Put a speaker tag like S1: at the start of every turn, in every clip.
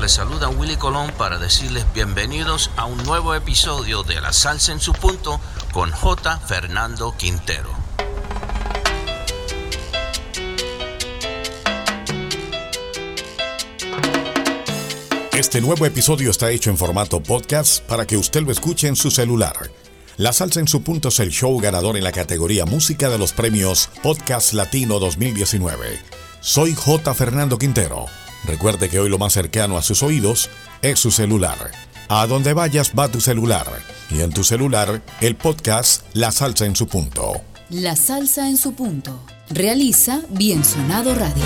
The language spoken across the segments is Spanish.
S1: les saluda Willy Colón para decirles bienvenidos a un nuevo episodio de La Salsa en su punto con J. Fernando Quintero.
S2: Este nuevo episodio está hecho en formato podcast para que usted lo escuche en su celular. La Salsa en su punto es el show ganador en la categoría Música de los premios Podcast Latino 2019. Soy J. Fernando Quintero. Recuerde que hoy lo más cercano a sus oídos es su celular. A donde vayas va tu celular. Y en tu celular, el podcast La Salsa en su punto.
S3: La Salsa en su punto. Realiza Bien Sonado Radio.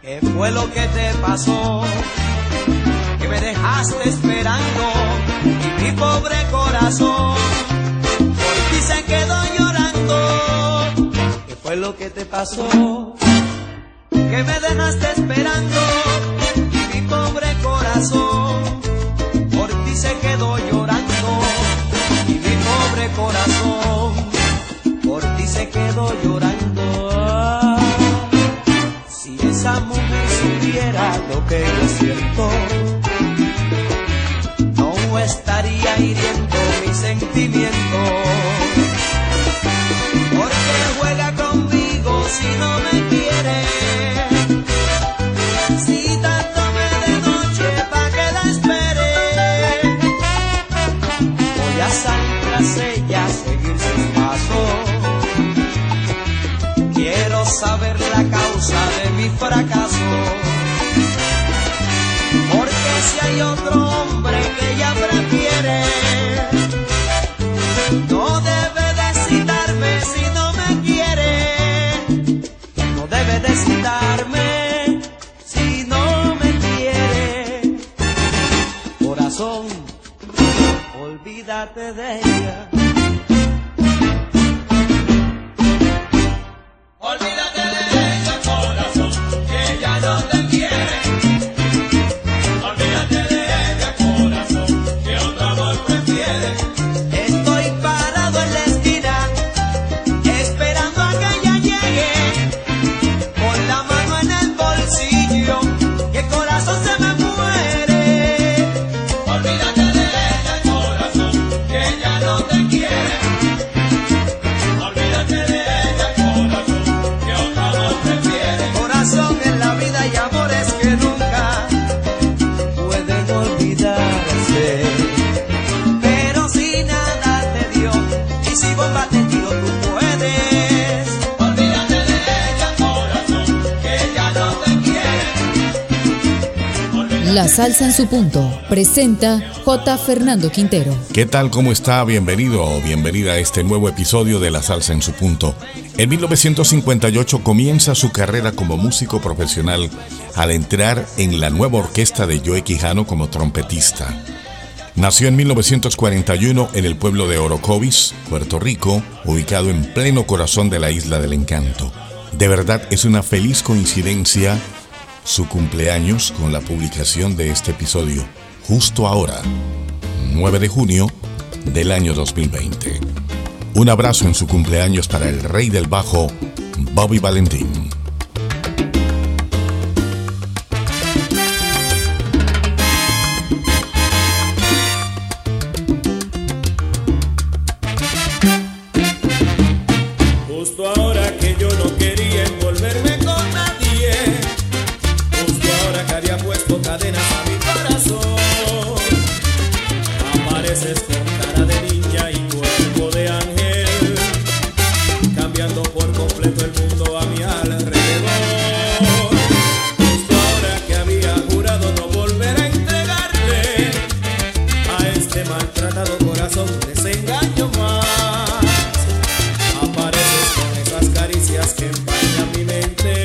S4: ¿Qué fue lo que te pasó? Dejaste esperando y mi pobre corazón por ti se quedó llorando. ¿Qué fue lo que te pasó? Que me dejaste esperando y mi pobre corazón por ti se quedó llorando. Y mi pobre corazón por ti se quedó llorando. Si esa mujer supiera lo que yo siento, estaría hiriendo mis sentimientos. Porque juega conmigo si no me quiere. Citándome de noche pa' que la espere. Voy a salir tras ella, seguir sus pasos. Quiero saber la causa de mi fracaso. Porque si hay otro hombre que ella prefiere, no debe de citarme si no me quiere. No debe de citarme si no me quiere. Corazón, olvídate de ella. La
S3: Salsa en su punto. Presenta J. Fernando Quintero.
S2: ¿Qué tal? ¿Cómo está? Bienvenido o bienvenida a este nuevo episodio de La Salsa en su punto. En 1958 comienza su carrera como músico profesional al entrar en la nueva orquesta de Joe Quijano como trompetista. Nació en 1941 en el pueblo de Orocovis, Puerto Rico, ubicado en pleno corazón de la isla del encanto. De verdad es una feliz coincidencia su cumpleaños con la publicación de este episodio, justo ahora, 9 de junio del año 2020. Un abrazo en su cumpleaños para el rey del bajo, Bobby Valentín.
S5: Empañan mi mente,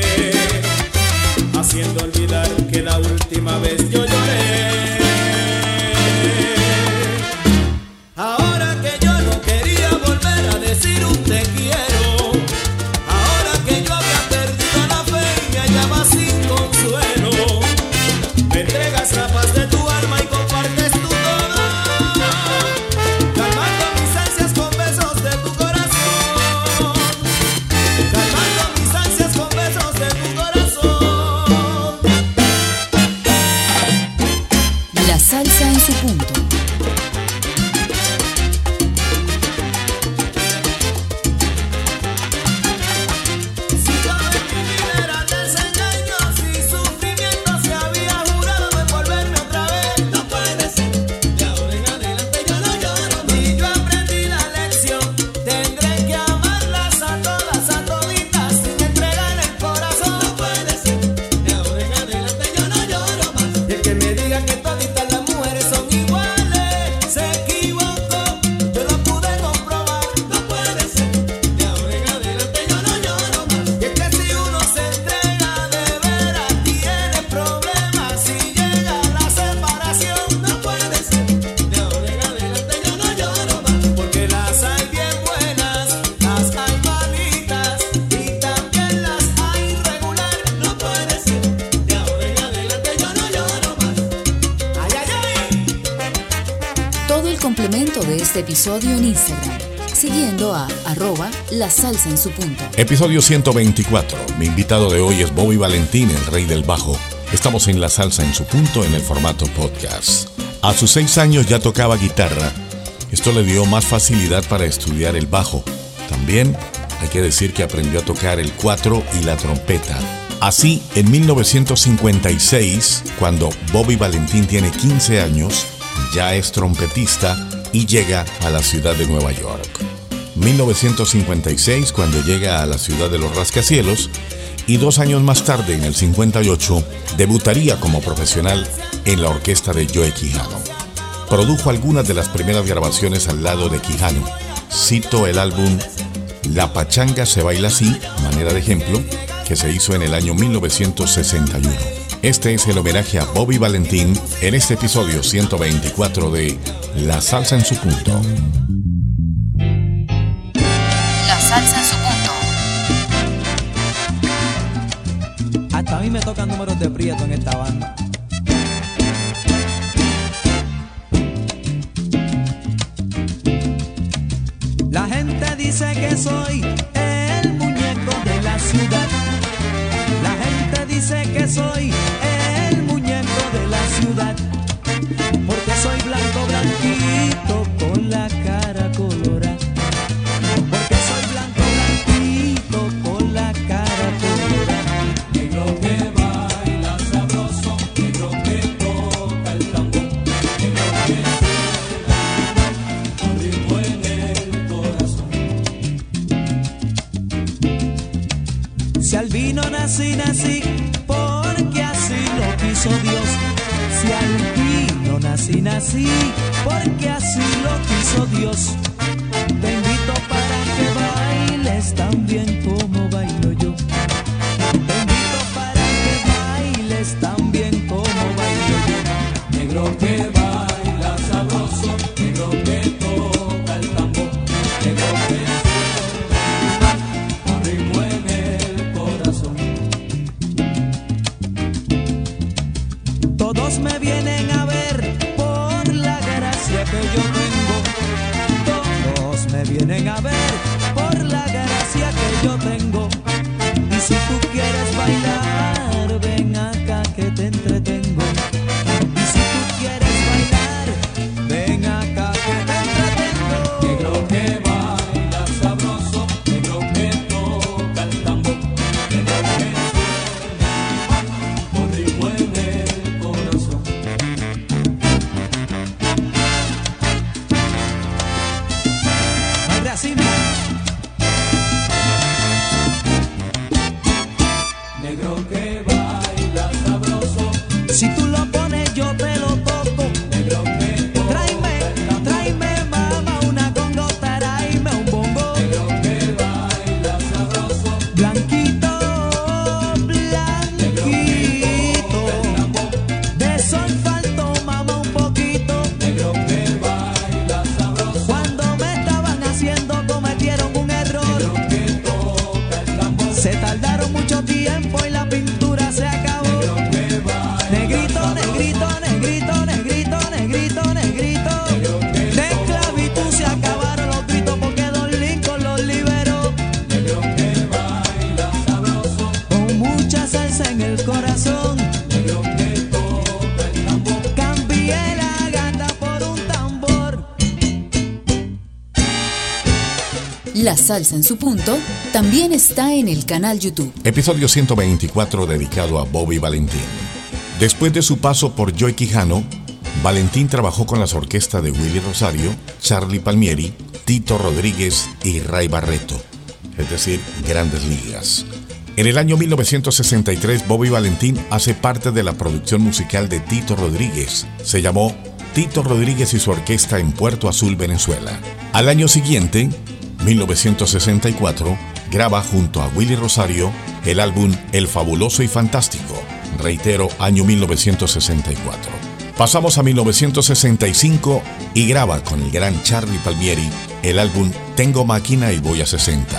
S3: episodio en Instagram, siguiendo a arroba la salsa en su punto.
S2: Episodio 124. Mi invitado de hoy es Bobby Valentín, el rey del bajo. Estamos en la salsa en su punto en el formato podcast. A sus seis años ya tocaba guitarra. Esto le dio más facilidad para estudiar el bajo. También hay que decir que aprendió a tocar el cuatro y la trompeta. Así, en 1956, cuando Bobby Valentín tiene 15 años, ya es trompetista y llega a la ciudad de Nueva York. 1956, cuando llega a la ciudad de los rascacielos, y dos años más tarde, en el 58, debutaría como profesional en la orquesta de Joe Quijano. Produjo algunas de las primeras grabaciones al lado de Quijano. Cito el álbum La Pachanga se baila así, manera de ejemplo, que se hizo en el año 1961. Este es el homenaje a Bobby Valentín en este episodio 124 de La Salsa en su punto.
S3: La salsa en su
S4: punto. Hasta a mí me tocan números de prieto en esta banda. Bailes Negro que baila sabroso. Si tú lo salsa en
S3: su punto también está en el canal YouTube.
S2: Episodio 124 dedicado a Bobby Valentín. Después de su paso por Joy Quijano, Valentín trabajó con las orquestas de Willy Rosario, Charlie Palmieri, Tito Rodríguez y Ray Barreto, es decir, grandes ligas. En el año 1963, Bobby Valentín hace parte de la producción musical de Tito Rodríguez. Se llamó Tito Rodríguez y su orquesta en Puerto Azul, Venezuela. Al año siguiente, 1964, graba junto a Willy Rosario el álbum El Fabuloso y Fantástico, reitero, año 1964. Pasamos a 1965 y graba con el gran Charlie Palmieri el álbum Tengo máquina y voy a 60.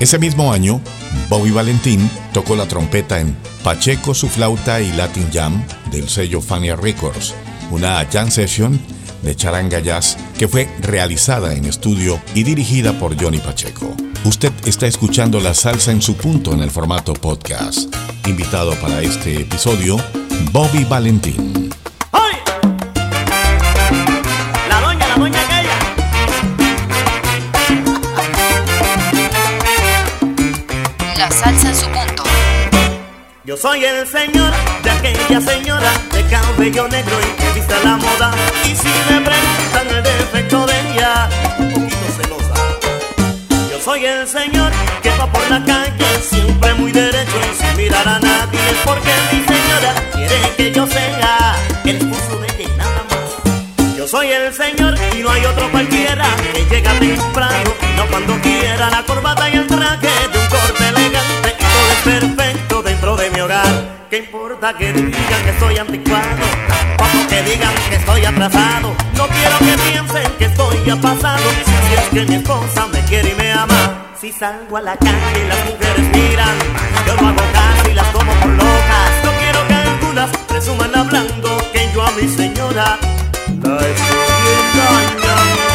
S2: Ese mismo año, Bobby Valentín tocó la trompeta en Pacheco, su flauta y Latin Jam del sello Fania Records, una jam session de charanga jazz que fue realizada en estudio y dirigida por Johnny Pacheco. Usted está escuchando La Salsa en su punto en el formato podcast. Invitado para este episodio, Bobby Valentín.
S6: La doña, la doña aquella.
S3: La salsa en su punto.
S6: Yo soy el señor aquella señora de cabello negro y que viste la moda. Y si me preguntan el defecto de ella, un poquito celosa. Yo soy el señor que va por la calle siempre muy derecho y sin mirar a nadie. Porque mi señora quiere que yo sea el esposo de ella y nada más. Yo soy el señor y no hay otro cualquiera que llega temprano, no cuando quiera la corbata y el traje de un corte elegante. y Todo es perfecto ¿Qué importa que digan que estoy anticuado? Como que digan que estoy atrasado. No quiero que piensen que estoy ya pasado. Si es que mi esposa me quiere y me ama. Si salgo a la calle y las mujeres miran, yo no hago caso y las tomo por locas. No quiero que algunas presuman hablando que yo a mi señora la estoy.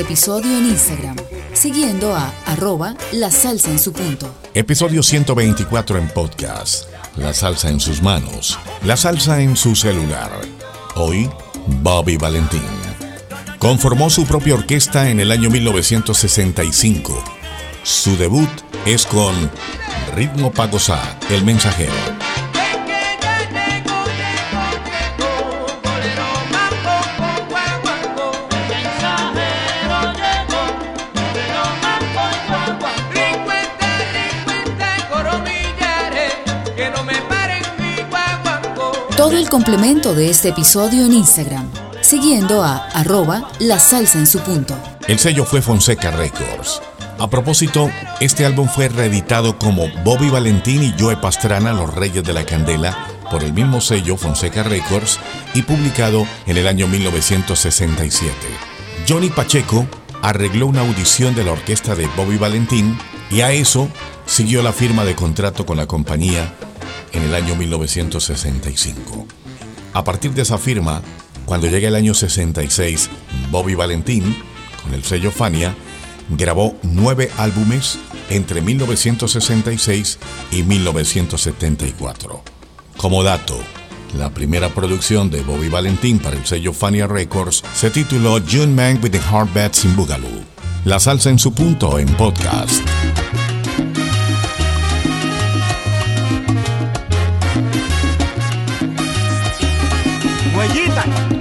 S3: Episodio en Instagram, siguiendo a arroba la salsa en su punto.
S2: Episodio 124 en podcast. La salsa en sus manos. La salsa en su celular. Hoy, Bobby Valentín. Conformó su propia orquesta en el año 1965. Su debut es con Ritmo pa' gozar, El Mensajero.
S3: Todo el complemento de este episodio en Instagram, siguiendo a arroba la salsa en su punto.
S2: El sello fue Fonseca Records. A propósito, este álbum fue reeditado como Bobby Valentín y Joe Pastrana, Los Reyes de la Candela, por el mismo sello Fonseca Records y publicado en el año 1967. Johnny Pacheco arregló una audición de la orquesta de Bobby Valentín y a eso siguió la firma de contrato con la compañía en el año 1965. A partir de esa firma, cuando llega el año 66, Bobby Valentín, con el sello Fania, grabó nueve álbumes entre 1966 y 1974. Como dato, la primera producción de Bobby Valentín para el sello Fania Records se tituló June Man with the Hard Bats in Boogaloo. La salsa en su punto en podcast.
S6: Huellita. El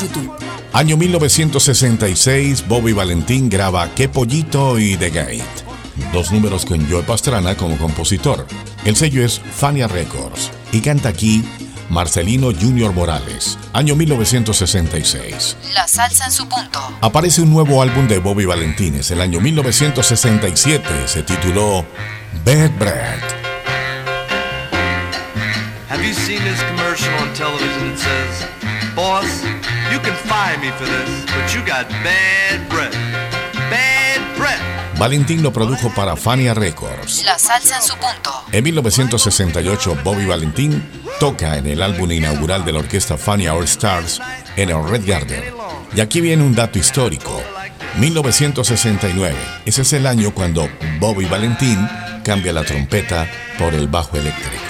S3: YouTube.
S2: Año 1966, Bobby Valentín graba Qué Pollito y The Gate. Dos números con Joe Pastrana como compositor. El sello es Fania Records y canta aquí Marcelino Junior Morales. Año 1966.
S3: La salsa en su punto.
S2: Aparece un nuevo álbum de Bobby Valentín. Es el año 1967. Se tituló Bad Bread.
S7: Have you seen this commercial on television that says, Boss, can fire me for this, but you got bad breath. Bad breath.
S2: Valentín lo produjo para Fania Records.
S3: La salsa en su punto.
S2: En 1968, Bobby Valentín toca en el álbum inaugural de la orquesta Fania All Stars en el Red Garden. Y aquí viene un dato histórico. 1969. Ese es el año cuando Bobby Valentín cambia la trompeta por el bajo eléctrico.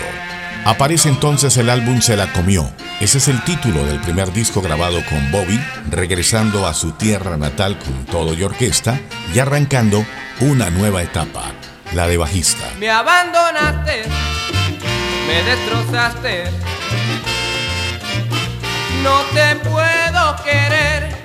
S2: Aparece entonces el álbum Se la comió. Ese es el título del primer disco grabado con Bobby, regresando a su tierra natal con todo y orquesta y arrancando una nueva etapa, la de bajista.
S8: Me abandonaste, me destrozaste. No te puedo querer.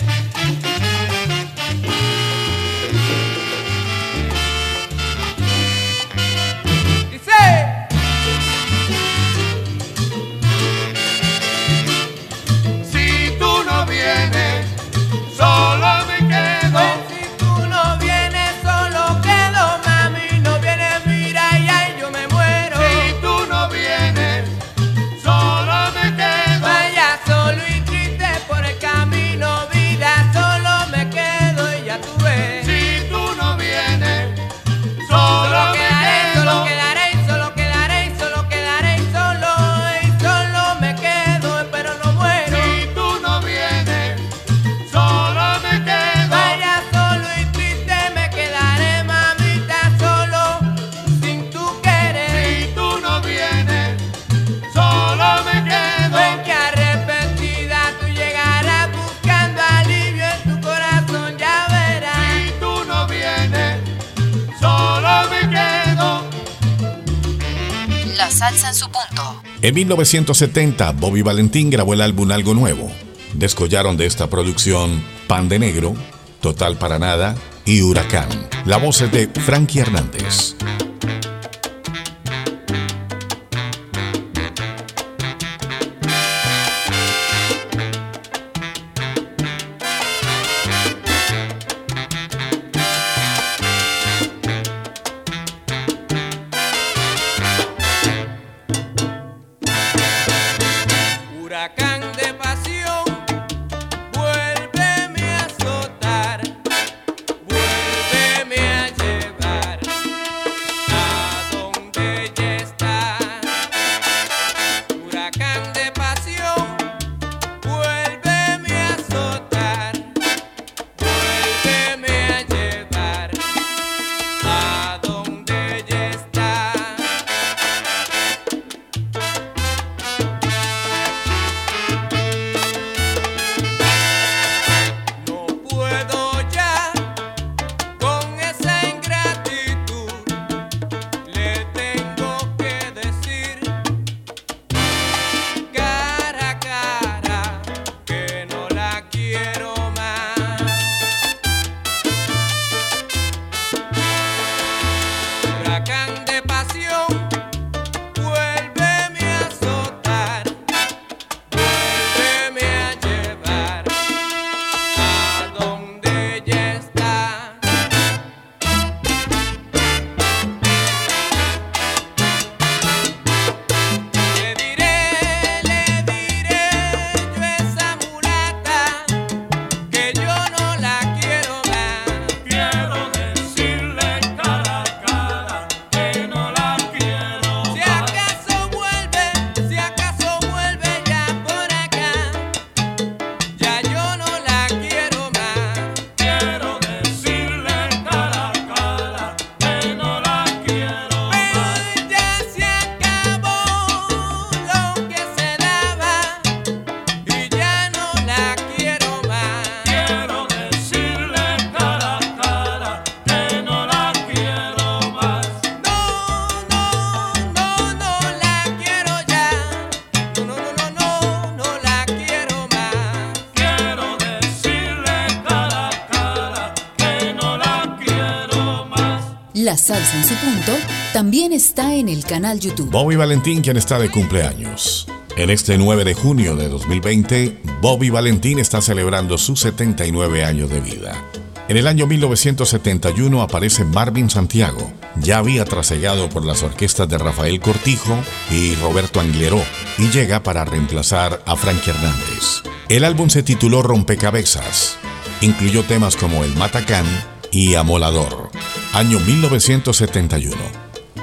S8: En
S2: 1970, Bobby Valentín grabó el álbum Algo Nuevo. Descollaron de esta producción Pan de Negro, Total para Nada y Huracán. La voz es de Frankie Hernández.
S3: Punto también está en el canal YouTube.
S2: Bobby Valentín, quien está de cumpleaños. En este 9 de junio de 2020, Bobby Valentín está celebrando sus 79 años de vida. En el año 1971 aparece Marvin Santiago. Ya había trasegado por las orquestas de Rafael Cortijo y Roberto Angleró y llega para reemplazar a Frankie Hernández. El álbum se tituló Rompecabezas. Incluyó temas como El Matacán y Amolador. Año 1971.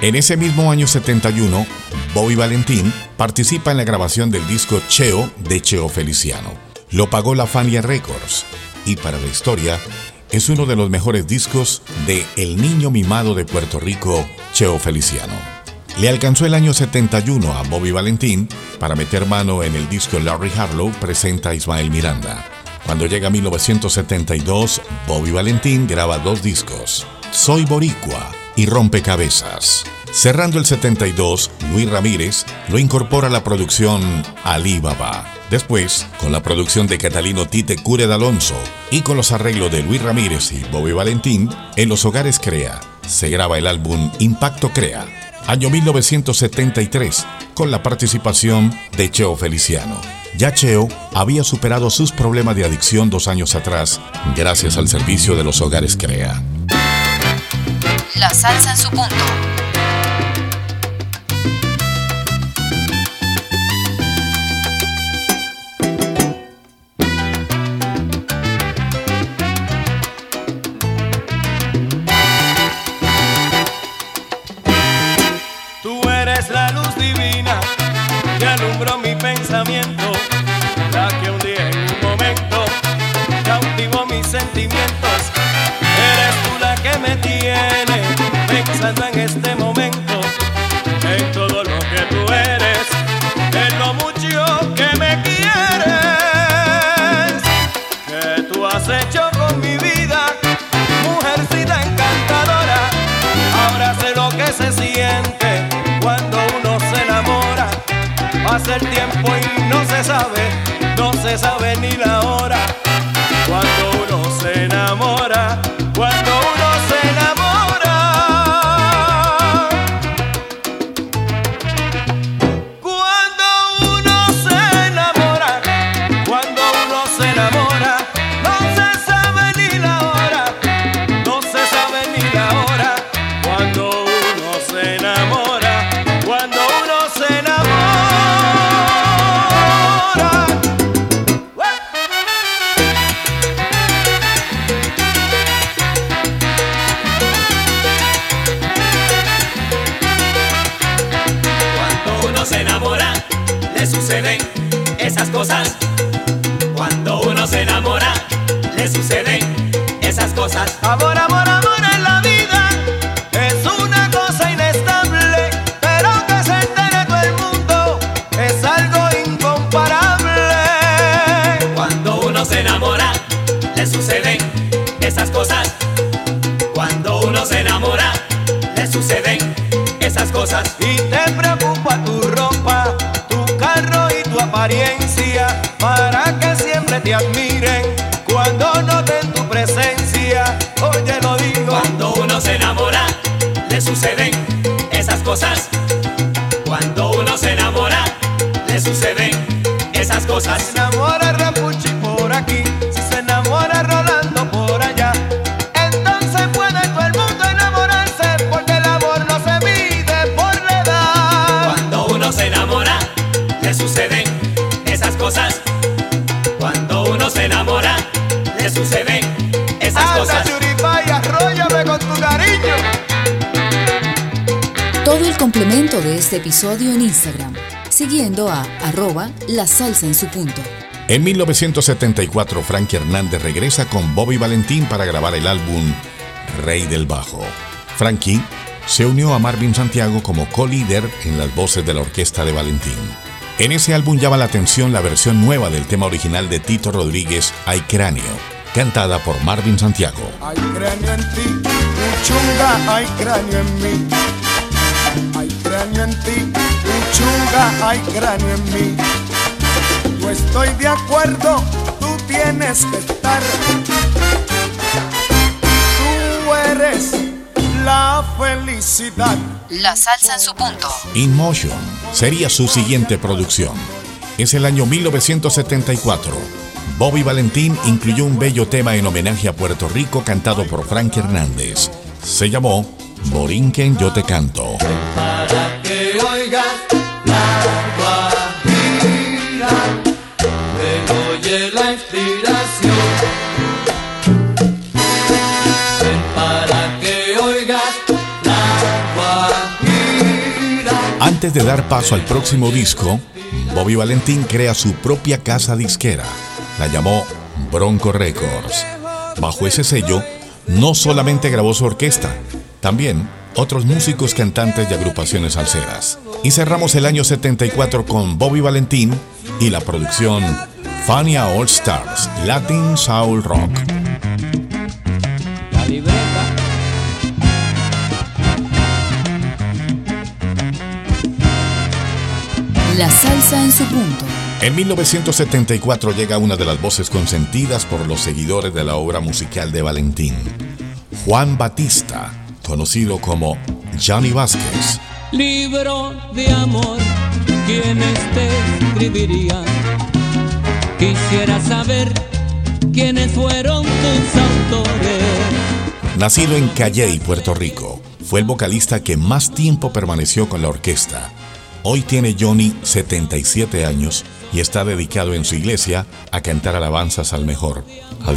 S2: En ese mismo año 71, Bobby Valentín participa en la grabación del disco Cheo de Cheo Feliciano. Lo pagó la Fania Records y para la historia es uno de los mejores discos de El Niño Mimado de Puerto Rico, Cheo Feliciano. Le alcanzó el año 71 a Bobby Valentín para meter mano en el disco Larry Harlow presenta a Ismael Miranda. Cuando llega 1972, Bobby Valentín graba dos discos, Soy Boricua y Rompecabezas. Cerrando el 72, Luis Ramírez lo incorpora a la producción Alibaba. Después, con la producción de Catalino Tite Cure de Alonso y con los arreglos de Luis Ramírez y Bobby Valentín, en Los Hogares Crea, se graba el álbum Impacto Crea, año 1973, con la participación de Cheo Feliciano. Ya Cheo había superado sus problemas de adicción dos años atrás, gracias al servicio de Los Hogares Crea.
S3: La salsa en su punto.
S5: Pasa el tiempo y
S9: cosas.
S5: Y te preocupa tu ropa, tu carro y tu apariencia, para que siempre te admiren cuando noten tu presencia. Oye, lo digo.
S9: Cuando uno se enamora, le suceden esas cosas. Cuando uno se enamora, le suceden esas cosas.
S5: Se enamora
S9: suceden esas
S5: Anda,
S9: cosas.
S5: churipay, arróllame con tu cariño.
S3: Todo el complemento de este episodio en Instagram, siguiendo a arroba la salsa en su punto.
S2: En 1974, Frankie Hernández regresa con Bobby Valentín para grabar el álbum Rey del Bajo. Frankie se unió a Marvin Santiago como co-líder en las voces de la orquesta de Valentín. En ese álbum llama la atención la versión nueva del tema original de Tito Rodríguez, Hay Cráneo, cantada por Marvin Santiago.
S10: Hay cráneo en ti, uchunga, hay cráneo en mí. Hay cráneo en ti, uchunga, hay cráneo en mí. Yo estoy de acuerdo, tú tienes que estar. Tú eres la felicidad.
S3: La salsa en su punto.
S2: In Motion sería su siguiente producción. Es el año 1974. Bobby Valentín incluyó un bello tema en homenaje a Puerto Rico cantado por Frank Hernández. Se llamó Borinquen Yo Te Canto.
S11: Para que oigas la guajira, te oye la inspiración. Ven para que oigas la guajira.
S2: Antes de dar paso al próximo disco, Bobby Valentín crea su propia casa disquera. La llamó Bronco Records. Bajo ese sello, no solamente grabó su orquesta, también otros músicos, cantantes y agrupaciones salseras. Y cerramos el año 74 con Bobby Valentín y la producción Fania All Stars Latin Soul Rock.
S4: La libreta.
S3: La salsa en su punto.
S2: En 1974 llega una de las voces consentidas por los seguidores de la obra musical de Valentín, Juan Batista, conocido como Johnny Vázquez.
S4: Libro de amor, ¿quiénes te escribirían? Quisiera saber quiénes fueron tus autores.
S2: Nacido en Calley, Puerto Rico, fue el vocalista que más tiempo permaneció con la orquesta. Hoy tiene Johnny 77 años y está dedicado en su iglesia a cantar alabanzas al mejor.
S4: Le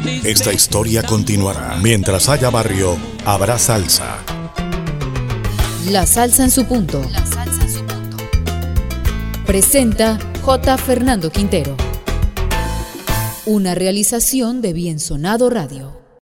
S4: diste
S2: Esta historia continuará. Mientras haya barrio, habrá salsa.
S3: La salsa en su punto. Presenta J. Fernando Quintero. Una realización de Bien Sonado Radio.